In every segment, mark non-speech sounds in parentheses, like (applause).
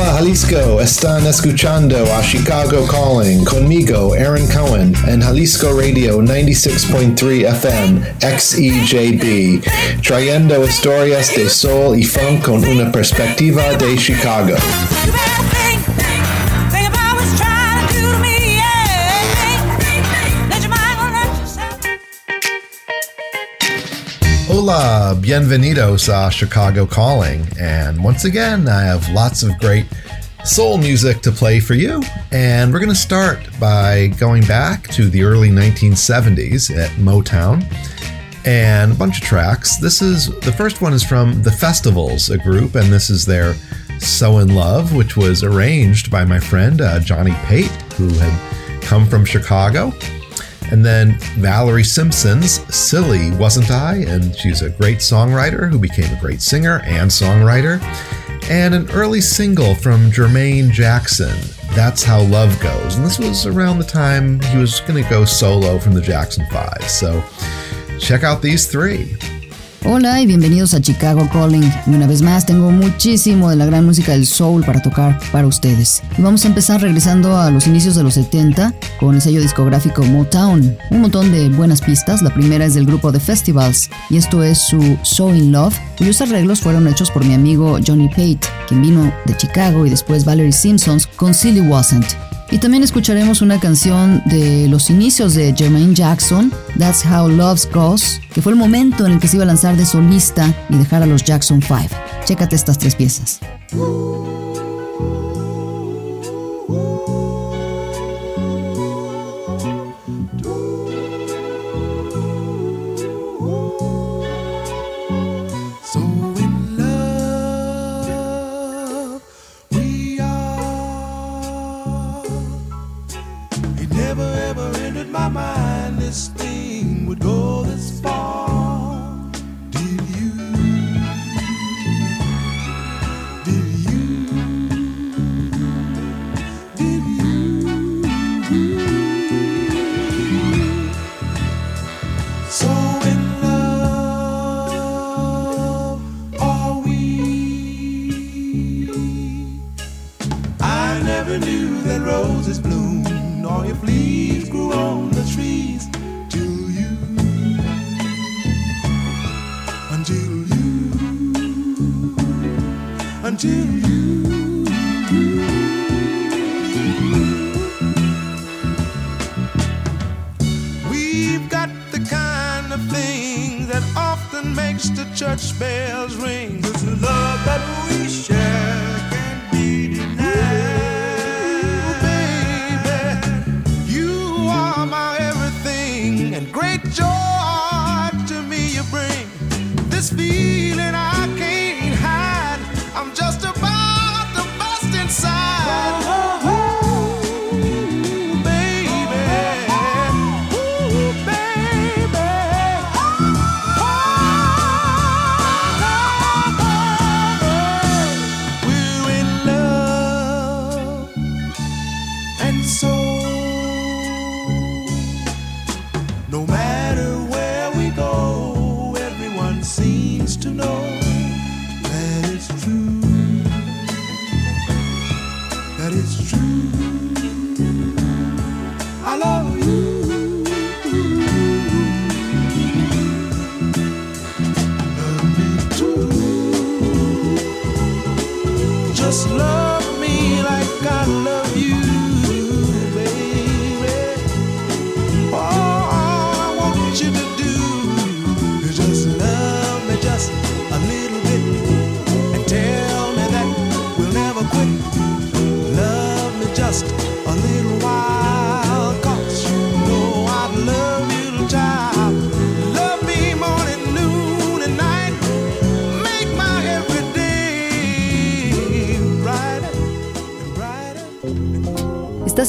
Hola Jalisco, están escuchando a Chicago Calling conmigo, Aaron Cohen, en Jalisco Radio 96.3 FM, XEJB, trayendo historias de soul y funk con una perspectiva de Chicago. Hola, bienvenidos a Chicago Calling. And once again, I have lots of great soul music to play for you. And we're going to start by going back to the early 1970s at Motown and a bunch of tracks. This is the first one is from The Festivals, a group, and this is their So in Love, which was arranged by my friend uh, Johnny Pate, who had come from Chicago. And then Valerie Simpson's Silly, Wasn't I? And she's a great songwriter who became a great singer and songwriter. And an early single from Jermaine Jackson, That's How Love Goes. And this was around the time he was going to go solo from the Jackson 5. So check out these three. Hola y bienvenidos a Chicago Calling. Y una vez más tengo muchísimo de la gran música del soul para tocar para ustedes. Y vamos a empezar regresando a los inicios de los 70 con el sello discográfico Motown. Un montón de buenas pistas. La primera es del grupo The Festivals y esto es su So in Love, cuyos arreglos fueron hechos por mi amigo Johnny Pate, quien vino de Chicago y después Valerie Simpsons con Silly Wasn't. Y también escucharemos una canción de los inicios de Jermaine Jackson, That's How Love Goes, que fue el momento en el que se iba a lanzar de solista y dejar a los Jackson 5. Chécate estas tres piezas. the church bells ring. The love that we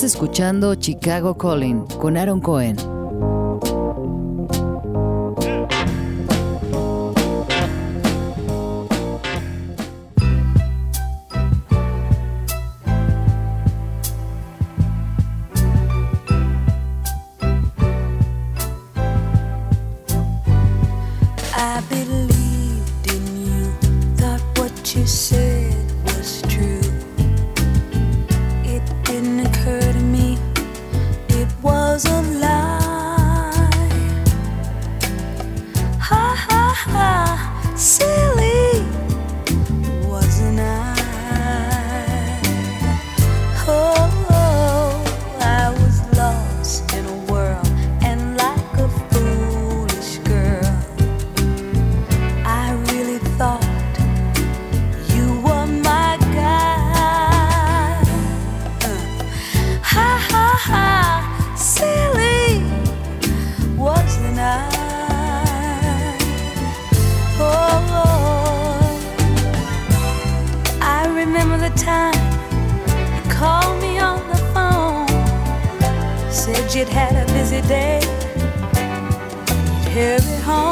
escuchando Chicago Calling con Aaron Cohen. You'd home.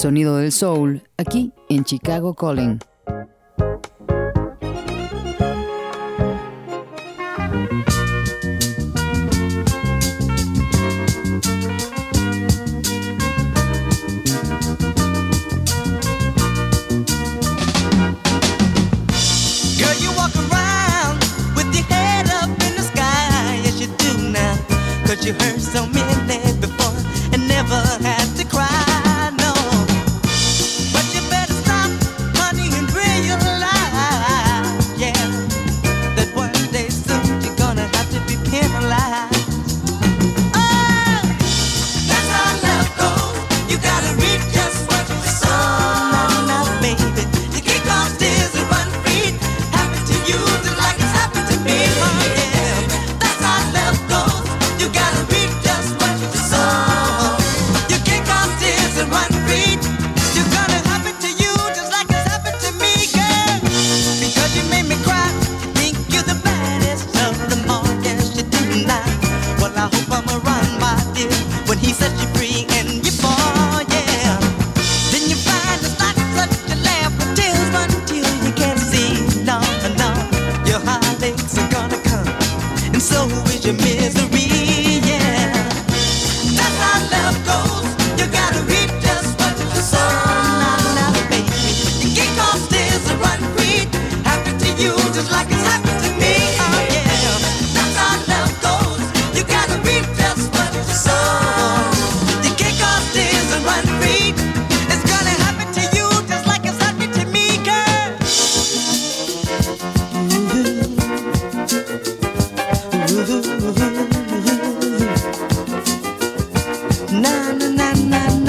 Sonido del soul, aquí en Chicago Calling. na na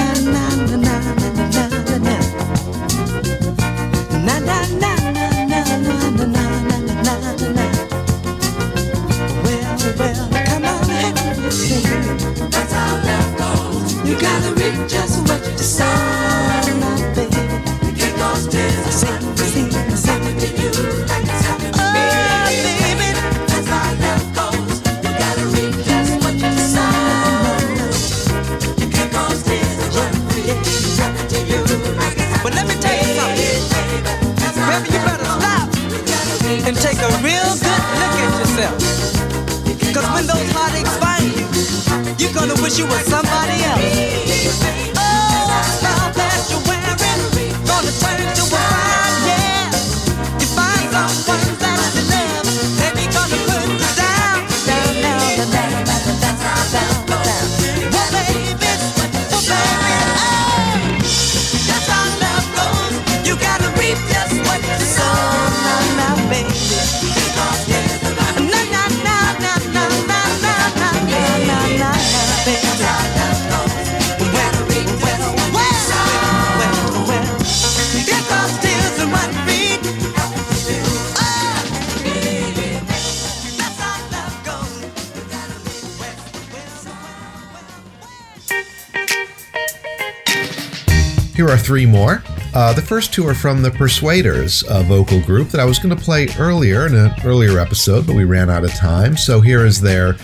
Here are three more. Uh, the first two are from the Persuaders, a vocal group that I was going to play earlier in an earlier episode, but we ran out of time. So here is their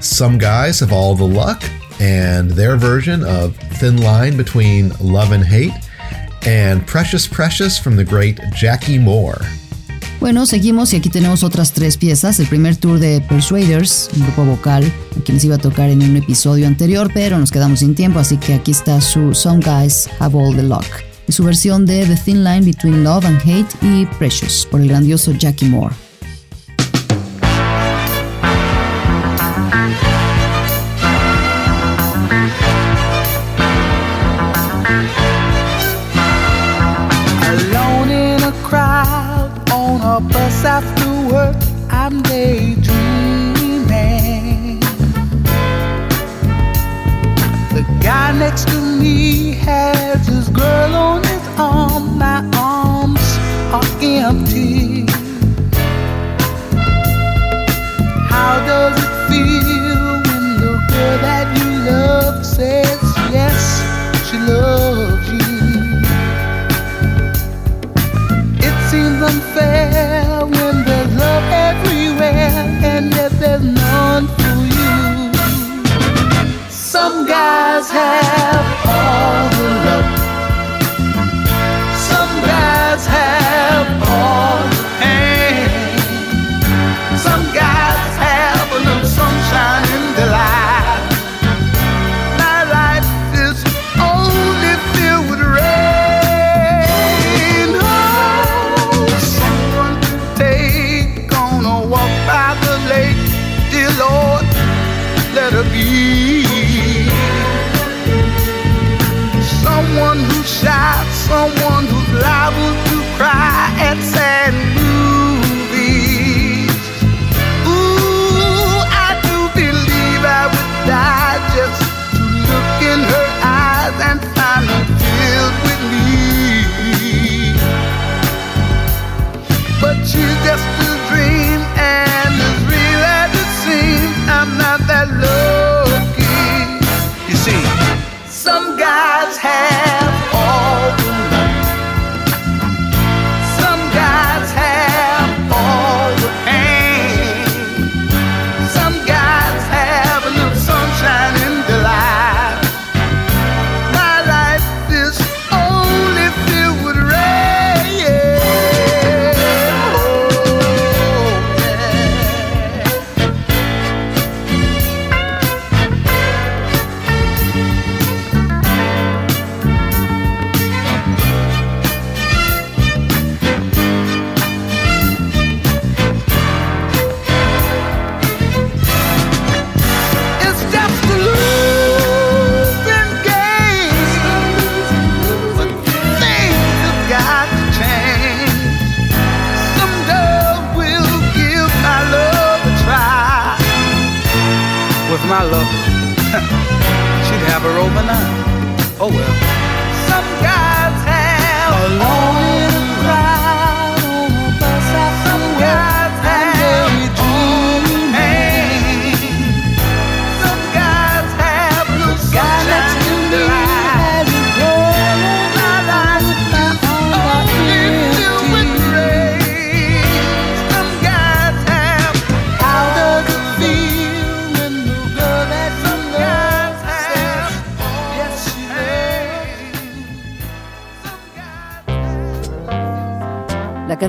Some Guys Have All the Luck and their version of Thin Line Between Love and Hate and Precious Precious from the great Jackie Moore. Bueno, seguimos y aquí tenemos otras tres piezas. El primer tour de Persuaders, un grupo vocal, a quien iba a tocar en un episodio anterior, pero nos quedamos sin tiempo, así que aquí está su Some Guys Have All the Luck. Y su versión de The Thin Line Between Love and Hate y Precious, por el grandioso Jackie Moore. has had.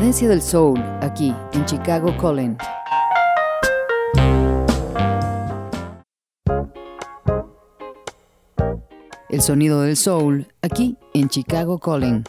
esencia del soul aquí en Chicago Colin. El sonido del soul aquí en Chicago Calling.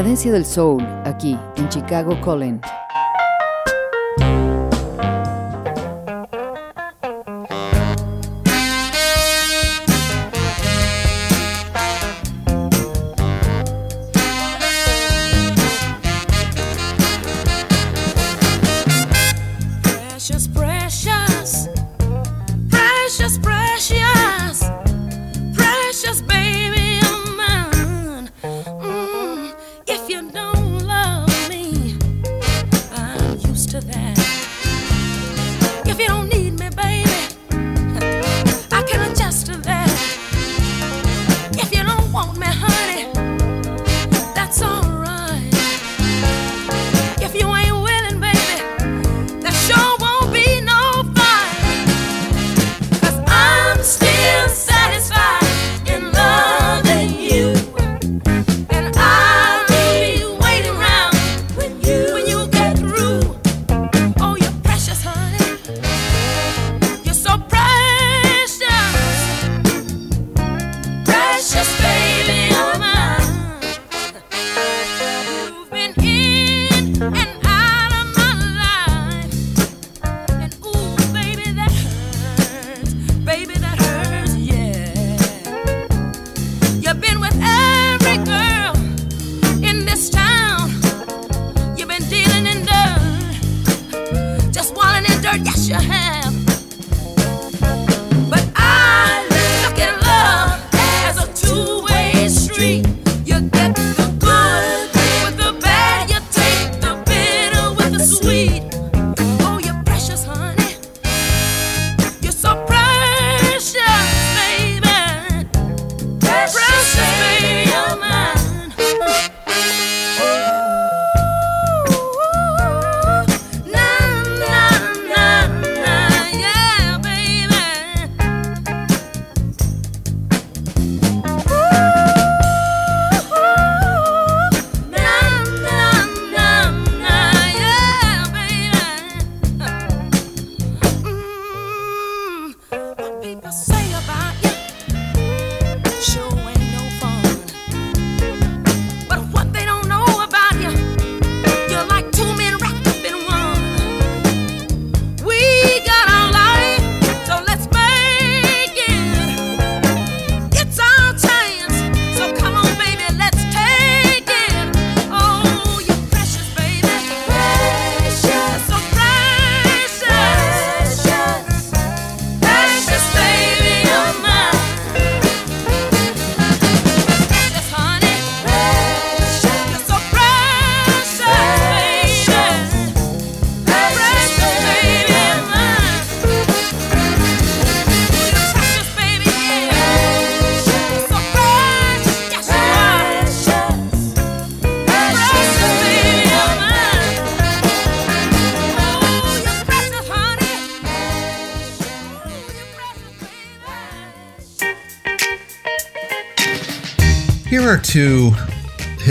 Cadencia del soul, aquí, en Chicago Calling.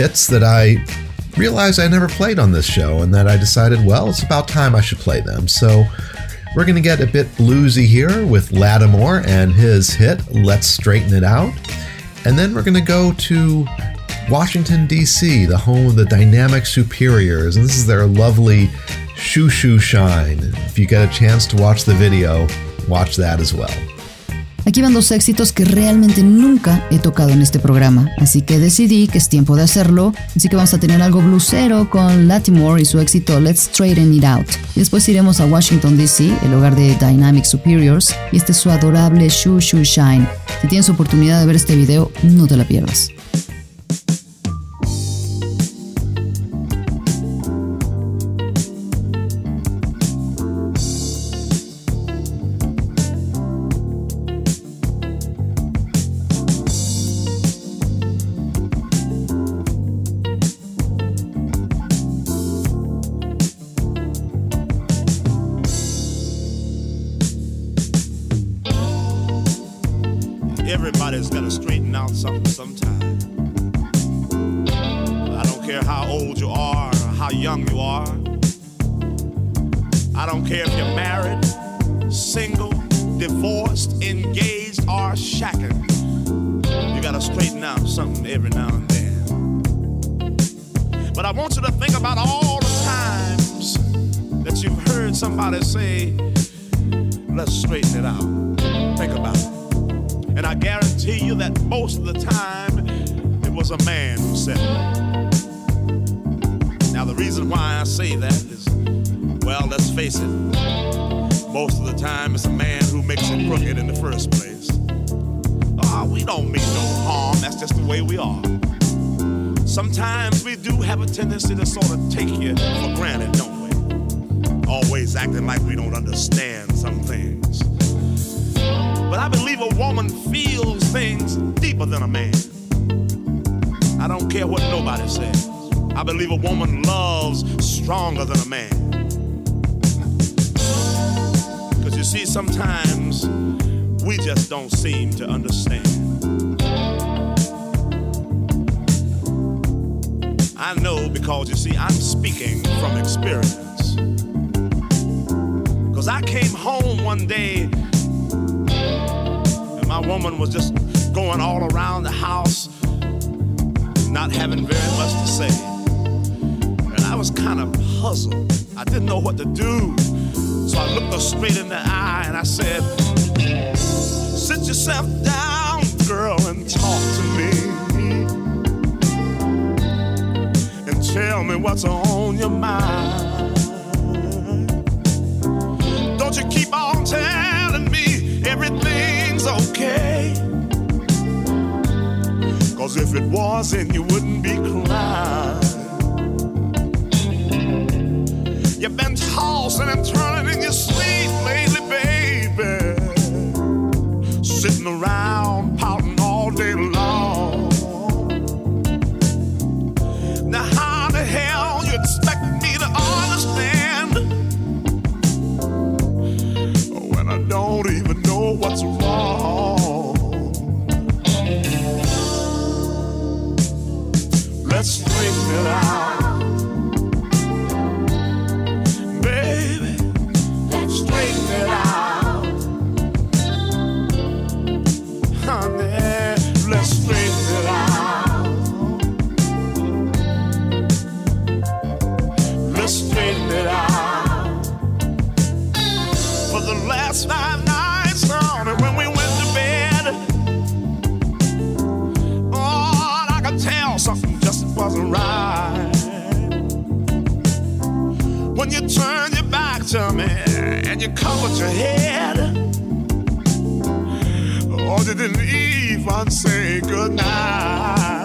Hits that I realized I never played on this show, and that I decided, well, it's about time I should play them. So we're going to get a bit bluesy here with Latimore and his hit, Let's Straighten It Out. And then we're going to go to Washington, D.C., the home of the Dynamic Superiors, and this is their lovely Shoe Shoe Shine. If you get a chance to watch the video, watch that as well. Aquí dos éxitos que realmente nunca he tocado en este programa, así que decidí que es tiempo de hacerlo, así que vamos a tener algo blusero con Latimore y su éxito Let's Straighten It Out. Después iremos a Washington DC, el hogar de Dynamic Superiors, y este es su adorable Shoo Shoo Shine. Si tienes oportunidad de ver este video, no te la pierdas. I believe a woman feels things deeper than a man. I don't care what nobody says. I believe a woman loves stronger than a man. Because you see, sometimes we just don't seem to understand. I know because you see, I'm speaking from experience. Because I came home one day my woman was just going all around the house, not having very much to say. And I was kind of puzzled. I didn't know what to do. So I looked her straight in the eye and I said, Sit yourself down, girl, and talk to me. And tell me what's on your mind. Don't you keep Cause if it wasn't, you wouldn't be crying. You've been tossing and turning in your sleep lately, baby. Sitting around pouting all day long. Now, how the hell you expect me to understand when I don't even know what's wrong? Covered your head, you didn't even say goodnight.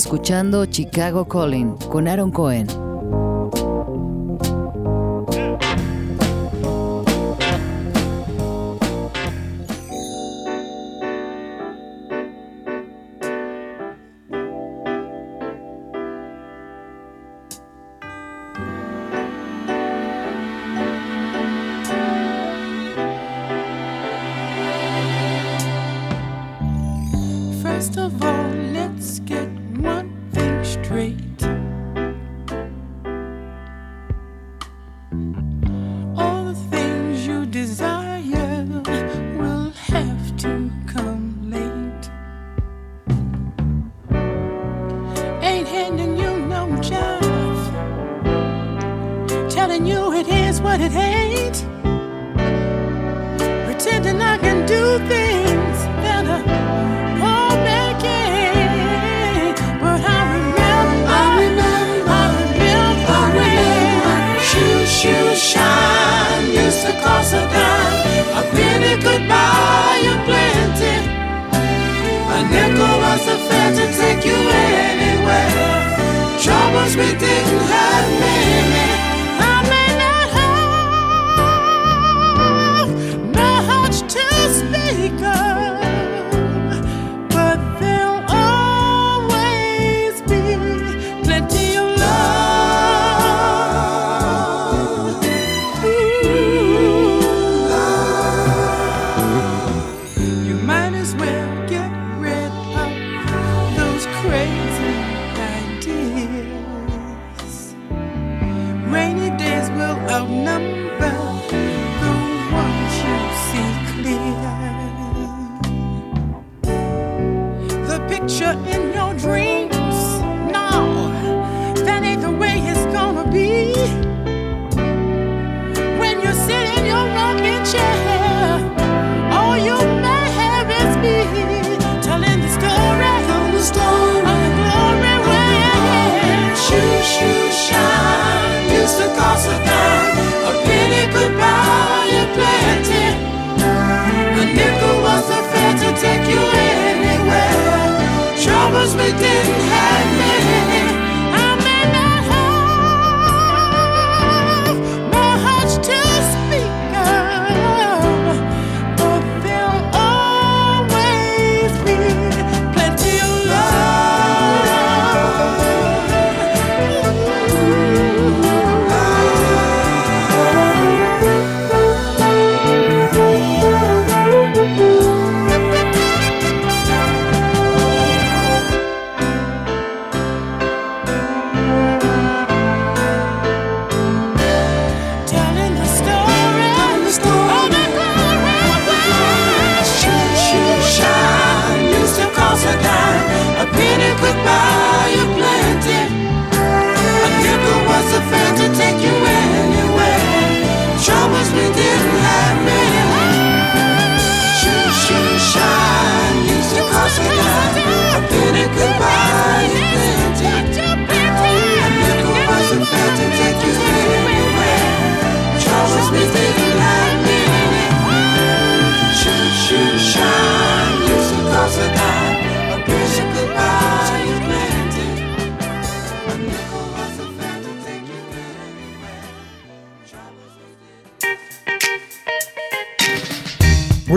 Escuchando Chicago Calling con Aaron Cohen. First of all,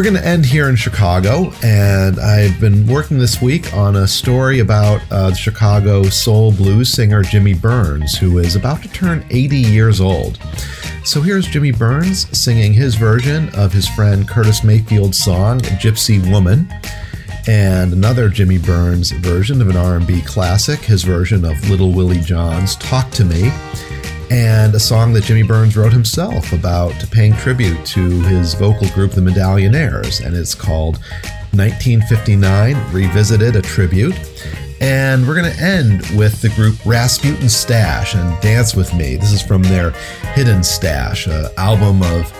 We're going to end here in Chicago, and I've been working this week on a story about uh, the Chicago soul blues singer Jimmy Burns, who is about to turn 80 years old. So here's Jimmy Burns singing his version of his friend Curtis Mayfield's song Gypsy Woman and another Jimmy Burns version of an R&B classic, his version of Little Willie John's Talk to Me, and a song that Jimmy Burns wrote himself about paying tribute to his vocal group the Medallionaires and it's called 1959 Revisited a Tribute. And we're going to end with the group Rasputin Stash and Dance With Me. This is from their Hidden Stash, an album of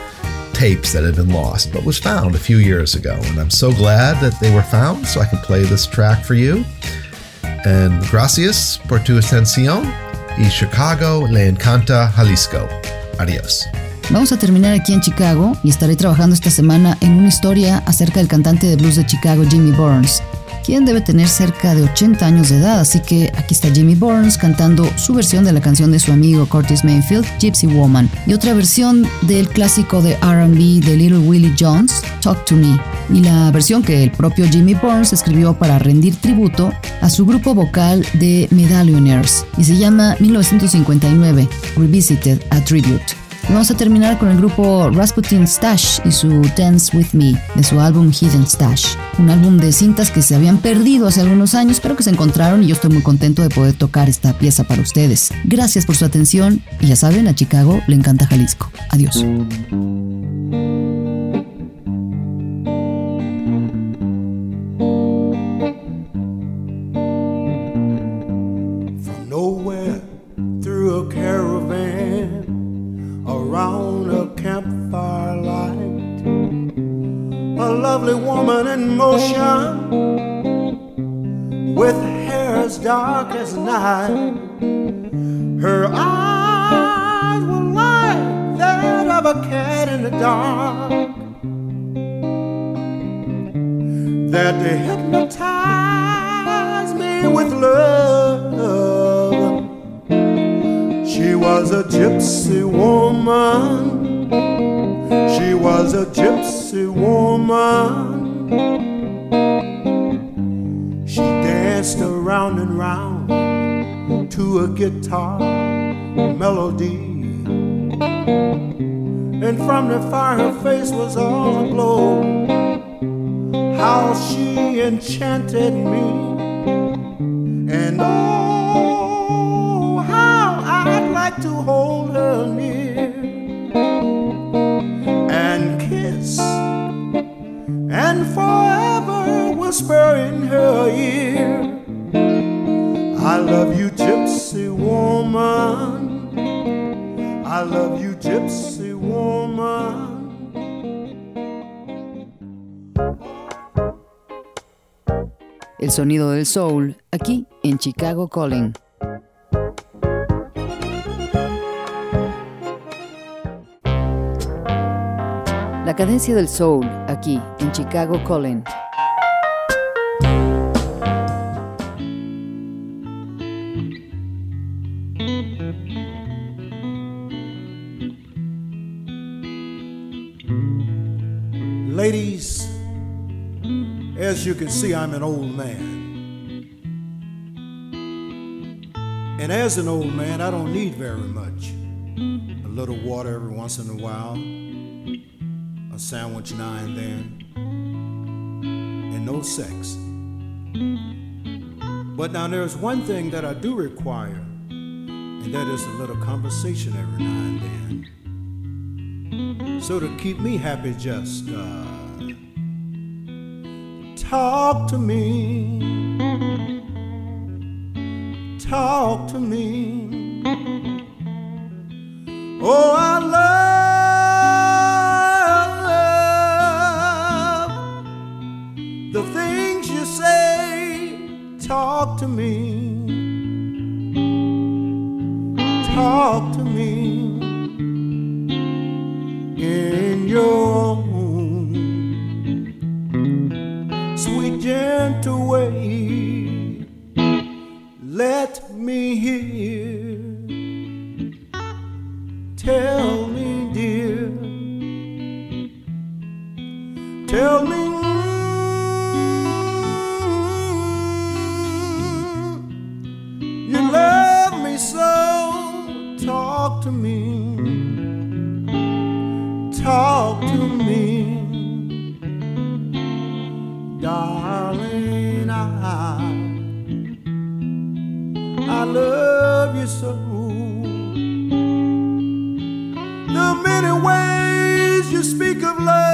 tapes that had been lost but was found a few years ago. And I'm so glad that they were found so I can play this track for you. And gracias por tu atención y Chicago le encanta Jalisco. Adiós. Vamos a terminar aquí en Chicago y estaré trabajando esta semana en una historia acerca del cantante de blues de Chicago, Jimmy Burns quien debe tener cerca de 80 años de edad, así que aquí está Jimmy Burns cantando su versión de la canción de su amigo Curtis Mayfield, Gypsy Woman, y otra versión del clásico de RB de Little Willie Jones, Talk to Me, y la versión que el propio Jimmy Burns escribió para rendir tributo a su grupo vocal de Medallionaires, y se llama 1959 Revisited a Tribute. Vamos a terminar con el grupo Rasputin Stash y su Dance With Me de su álbum Hidden Stash, un álbum de cintas que se habían perdido hace algunos años pero que se encontraron y yo estoy muy contento de poder tocar esta pieza para ustedes. Gracias por su atención y ya saben, a Chicago le encanta Jalisco. Adiós. Lovely woman in motion with hair as dark as night. Her eyes were like that of a cat in the dark that they hypnotized me with love. She was a gypsy woman was a gypsy woman. She danced around and round to a guitar melody. And from the fire, her face was all aglow. How she enchanted me. And oh, how I'd like to hold love you, gypsy woman. El sonido del soul, aquí en Chicago Calling. La cadencia del soul, aquí, en Chicago Calling. As you can see, I'm an old man. And as an old man, I don't need very much. A little water every once in a while a sandwich now and then, and no sex. But now there's one thing that I do require, and that is a little conversation every now and then. So to keep me happy, just uh, talk to me. Talk to me. Oh, the many ways you speak of love.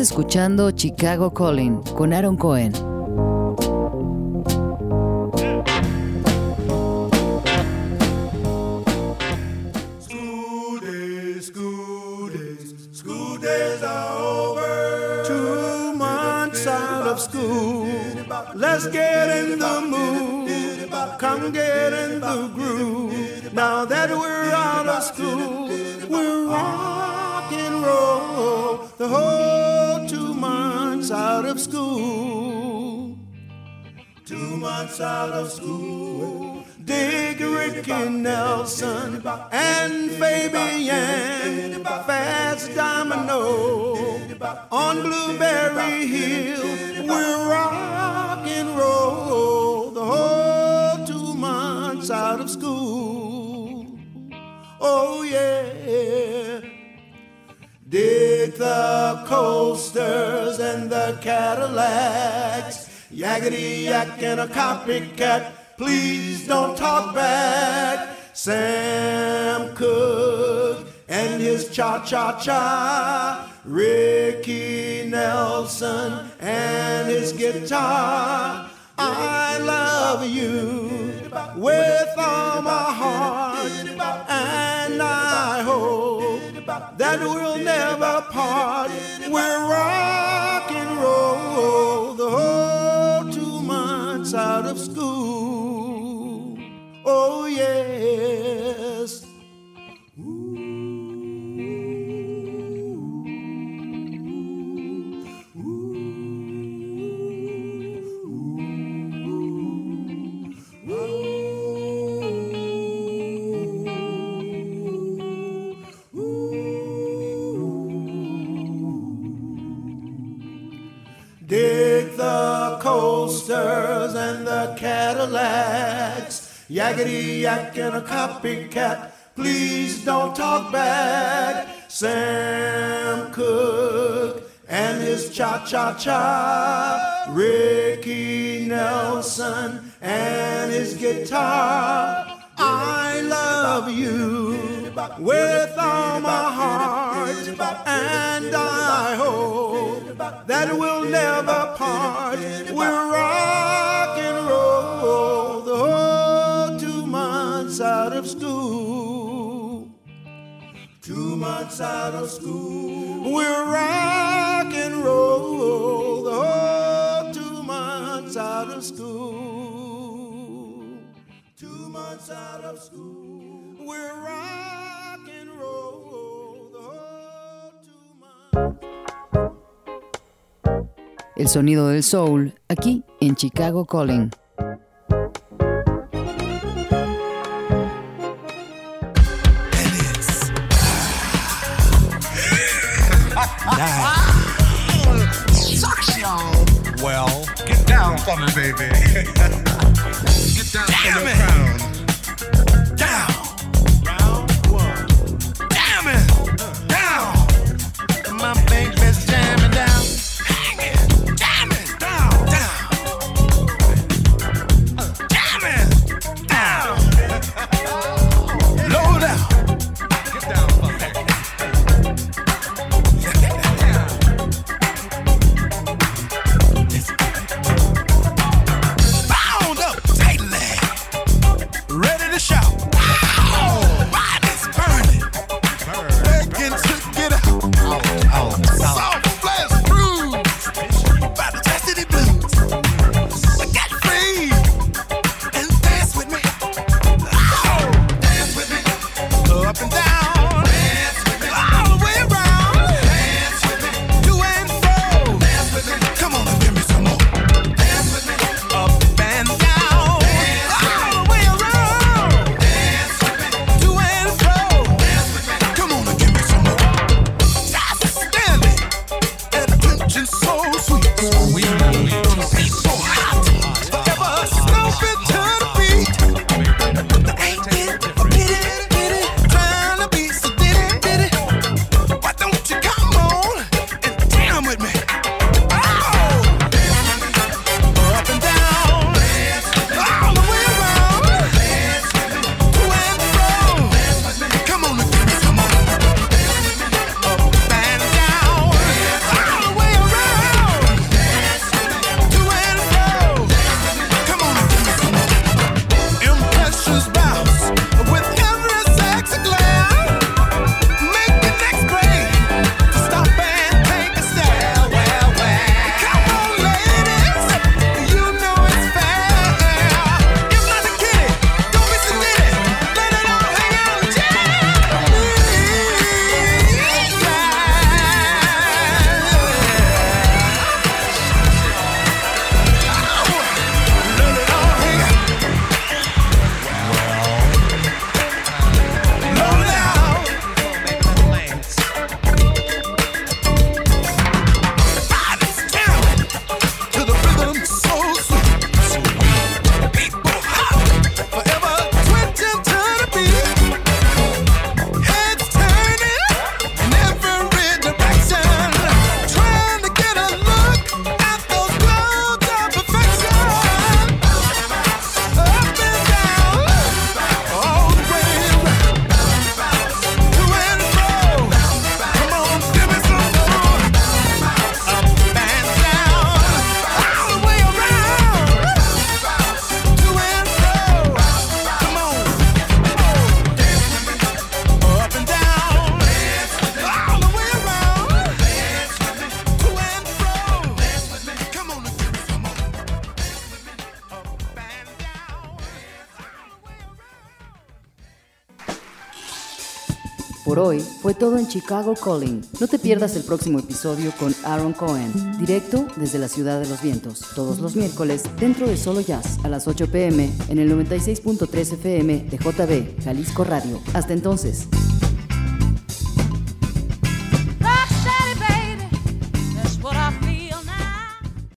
escuchando Chicago Calling con Aaron Cohen. out of school. agoniac and a copycat. Please don't talk back. Sam Cooke and his cha cha cha. Ricky Nelson and his guitar. I love you with all my heart, and I hope that we'll never part. We're right. Of school. Cadillacs. Yakety yak and a copycat. Please don't talk back. Sam Cooke and his cha cha cha. Ricky Nelson and his guitar. I love you with all my heart, and I hope that we'll never part. We'll rock of school. Two months out of school. We'll rock and roll the whole two months out of school. Two months out of school. We're rock and roll the whole two months. El sonido del soul, aquí en Chicago Calling. (laughs) get down from me, baby. get down from the crown. Fue todo en Chicago Calling. No te pierdas el próximo episodio con Aaron Cohen, directo desde la Ciudad de los Vientos, todos los miércoles dentro de Solo Jazz a las 8 pm en el 96.3 FM de JB Jalisco Radio. Hasta entonces.